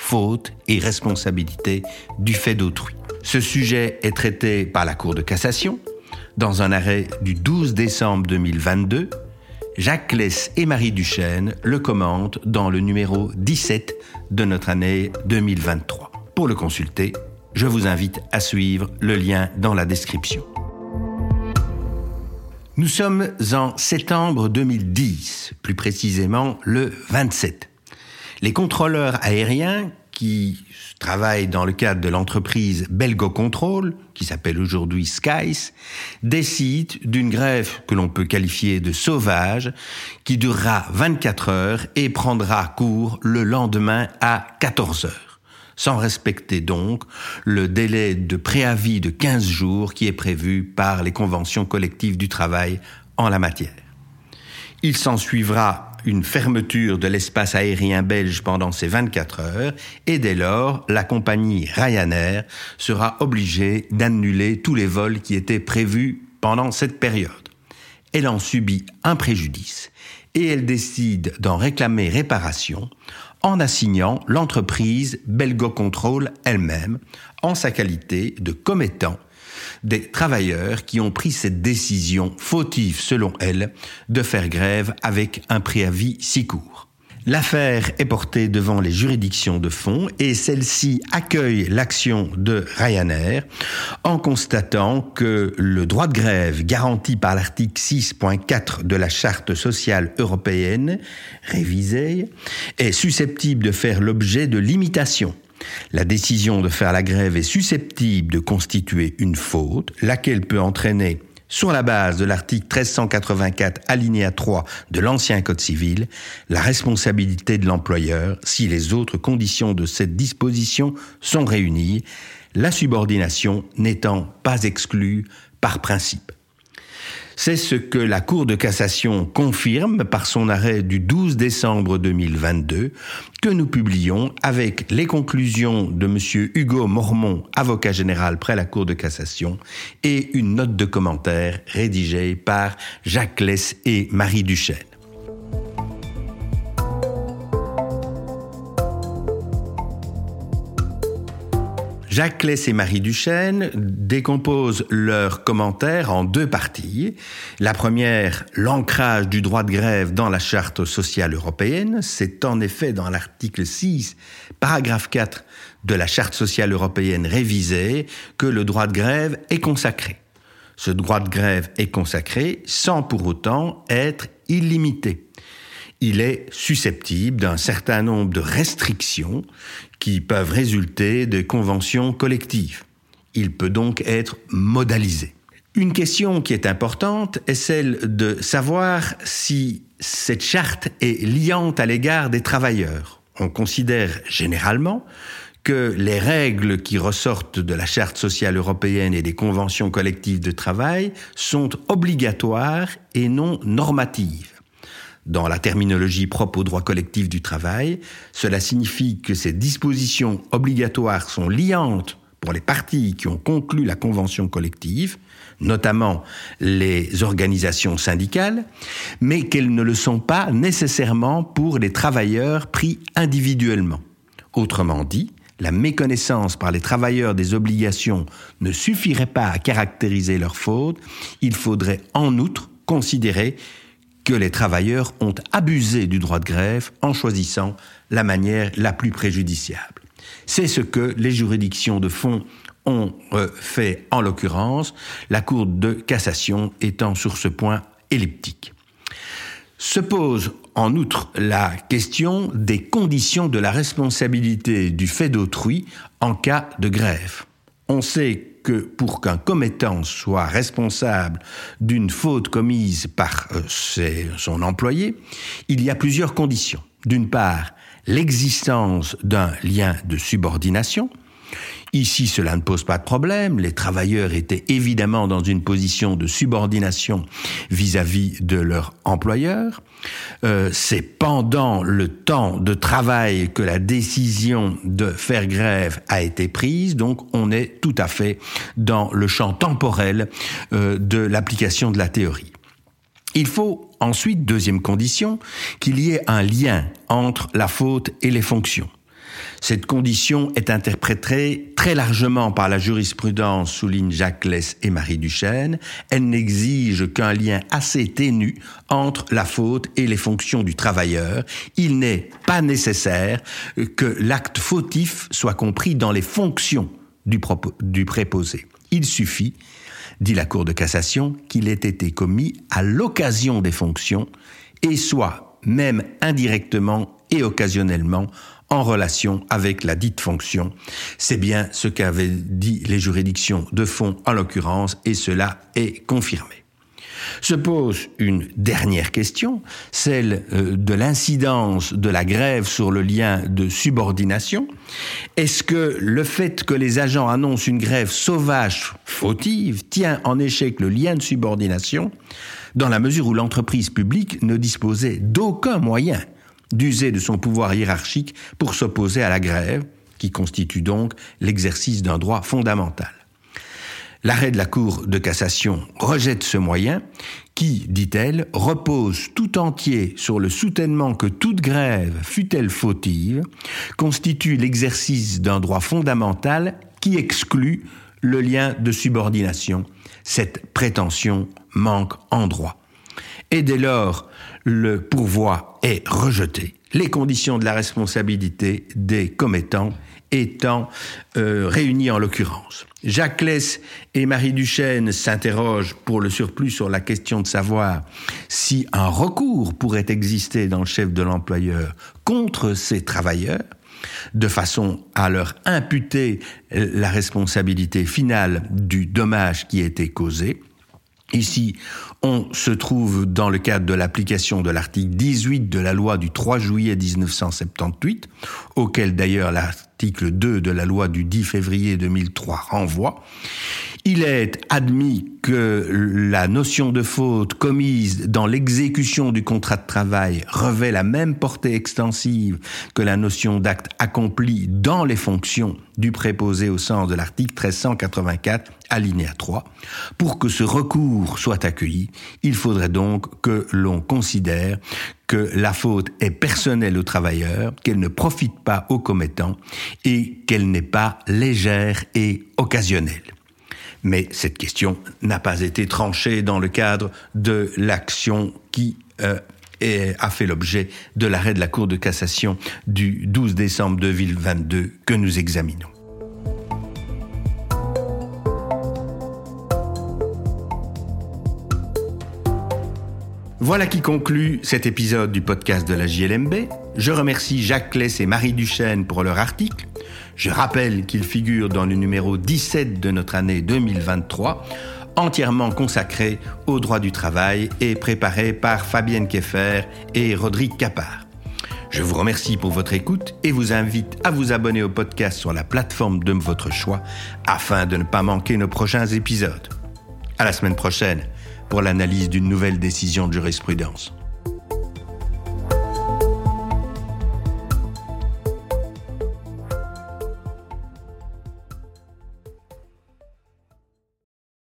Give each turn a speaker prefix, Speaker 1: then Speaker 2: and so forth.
Speaker 1: faute et responsabilité du fait d'autrui. Ce sujet est traité par la Cour de cassation dans un arrêt du 12 décembre 2022. Jacques Less et Marie Duchesne le commentent dans le numéro 17 de notre année 2023. Pour le consulter, je vous invite à suivre le lien dans la description. Nous sommes en septembre 2010, plus précisément le 27. Les contrôleurs aériens qui travaillent dans le cadre de l'entreprise Belgo Control, qui s'appelle aujourd'hui Skies, décident d'une grève que l'on peut qualifier de sauvage, qui durera 24 heures et prendra cours le lendemain à 14 heures, sans respecter donc le délai de préavis de 15 jours qui est prévu par les conventions collectives du travail en la matière. Il s'ensuivra une fermeture de l'espace aérien belge pendant ces 24 heures et dès lors, la compagnie Ryanair sera obligée d'annuler tous les vols qui étaient prévus pendant cette période. Elle en subit un préjudice et elle décide d'en réclamer réparation en assignant l'entreprise Belgo Control elle-même en sa qualité de commettant des travailleurs qui ont pris cette décision fautive, selon elle, de faire grève avec un préavis si court. L'affaire est portée devant les juridictions de fond et celle-ci accueille l'action de Ryanair en constatant que le droit de grève garanti par l'article 6.4 de la Charte sociale européenne, révisée, est susceptible de faire l'objet de limitations la décision de faire la grève est susceptible de constituer une faute, laquelle peut entraîner sur la base de l'article 1384 alinéa 3 de l'ancien Code civil, la responsabilité de l'employeur si les autres conditions de cette disposition sont réunies, la subordination n'étant pas exclue par principe. C'est ce que la Cour de cassation confirme par son arrêt du 12 décembre 2022 que nous publions avec les conclusions de M. Hugo Mormont, avocat général près la Cour de cassation, et une note de commentaire rédigée par Jacques Less et Marie Duchesne. Jacques Less et Marie Duchesne décomposent leurs commentaires en deux parties. La première, l'ancrage du droit de grève dans la Charte sociale européenne. C'est en effet dans l'article 6, paragraphe 4 de la Charte sociale européenne révisée que le droit de grève est consacré. Ce droit de grève est consacré sans pour autant être illimité il est susceptible d'un certain nombre de restrictions qui peuvent résulter de conventions collectives. Il peut donc être modalisé. Une question qui est importante est celle de savoir si cette charte est liante à l'égard des travailleurs. On considère généralement que les règles qui ressortent de la Charte sociale européenne et des conventions collectives de travail sont obligatoires et non normatives. Dans la terminologie propre au droit collectif du travail, cela signifie que ces dispositions obligatoires sont liantes pour les parties qui ont conclu la convention collective, notamment les organisations syndicales, mais qu'elles ne le sont pas nécessairement pour les travailleurs pris individuellement. Autrement dit, la méconnaissance par les travailleurs des obligations ne suffirait pas à caractériser leur faute, il faudrait en outre considérer que les travailleurs ont abusé du droit de grève en choisissant la manière la plus préjudiciable. C'est ce que les juridictions de fond ont euh, fait en l'occurrence, la Cour de cassation étant sur ce point elliptique. Se pose en outre la question des conditions de la responsabilité du fait d'autrui en cas de grève. On sait que pour qu'un commettant soit responsable d'une faute commise par euh, son employé, il y a plusieurs conditions. D'une part, l'existence d'un lien de subordination, Ici, cela ne pose pas de problème. Les travailleurs étaient évidemment dans une position de subordination vis-à-vis de leur employeur. Euh, c'est pendant le temps de travail que la décision de faire grève a été prise, donc on est tout à fait dans le champ temporel euh, de l'application de la théorie. Il faut ensuite, deuxième condition, qu'il y ait un lien entre la faute et les fonctions. Cette condition est interprétée très largement par la jurisprudence, souligne Jacques Less et Marie Duchesne. Elle n'exige qu'un lien assez ténu entre la faute et les fonctions du travailleur. Il n'est pas nécessaire que l'acte fautif soit compris dans les fonctions du, du préposé. Il suffit, dit la Cour de cassation, qu'il ait été commis à l'occasion des fonctions et soit même indirectement et occasionnellement en relation avec la dite fonction. C'est bien ce qu'avaient dit les juridictions de fond en l'occurrence et cela est confirmé. Se pose une dernière question, celle euh, de l'incidence de la grève sur le lien de subordination. Est-ce que le fait que les agents annoncent une grève sauvage, fautive, tient en échec le lien de subordination, dans la mesure où l'entreprise publique ne disposait d'aucun moyen d'user de son pouvoir hiérarchique pour s'opposer à la grève, qui constitue donc l'exercice d'un droit fondamental. L'arrêt de la Cour de cassation rejette ce moyen qui, dit-elle, repose tout entier sur le soutènement que toute grève, fût-elle fautive, constitue l'exercice d'un droit fondamental qui exclut le lien de subordination. Cette prétention manque en droit. Et dès lors, le pourvoi est rejeté. Les conditions de la responsabilité des commettants étant euh, réunies en l'occurrence. Jacques Less et Marie Duchesne s'interrogent pour le surplus sur la question de savoir si un recours pourrait exister dans le chef de l'employeur contre ces travailleurs, de façon à leur imputer la responsabilité finale du dommage qui a été causé. Ici, on se trouve dans le cadre de l'application de l'article 18 de la loi du 3 juillet 1978, auquel d'ailleurs l'article 2 de la loi du 10 février 2003 renvoie. Il est admis que la notion de faute commise dans l'exécution du contrat de travail revêt la même portée extensive que la notion d'acte accompli dans les fonctions du préposé au sens de l'article 1384, alinéa 3. Pour que ce recours soit accueilli, il faudrait donc que l'on considère que la faute est personnelle au travailleur, qu'elle ne profite pas aux commettants et qu'elle n'est pas légère et occasionnelle. Mais cette question n'a pas été tranchée dans le cadre de l'action qui euh, a fait l'objet de l'arrêt de la Cour de cassation du 12 décembre 2022 que nous examinons. Voilà qui conclut cet épisode du podcast de la JLMB. Je remercie Jacques Kless et Marie Duchesne pour leur article. Je rappelle qu'il figure dans le numéro 17 de notre année 2023, entièrement consacré au droit du travail et préparé par Fabienne Keffer et Rodrigue Capard. Je vous remercie pour votre écoute et vous invite à vous abonner au podcast sur la plateforme de votre choix afin de ne pas manquer nos prochains épisodes. À la semaine prochaine pour l'analyse d'une nouvelle décision de jurisprudence.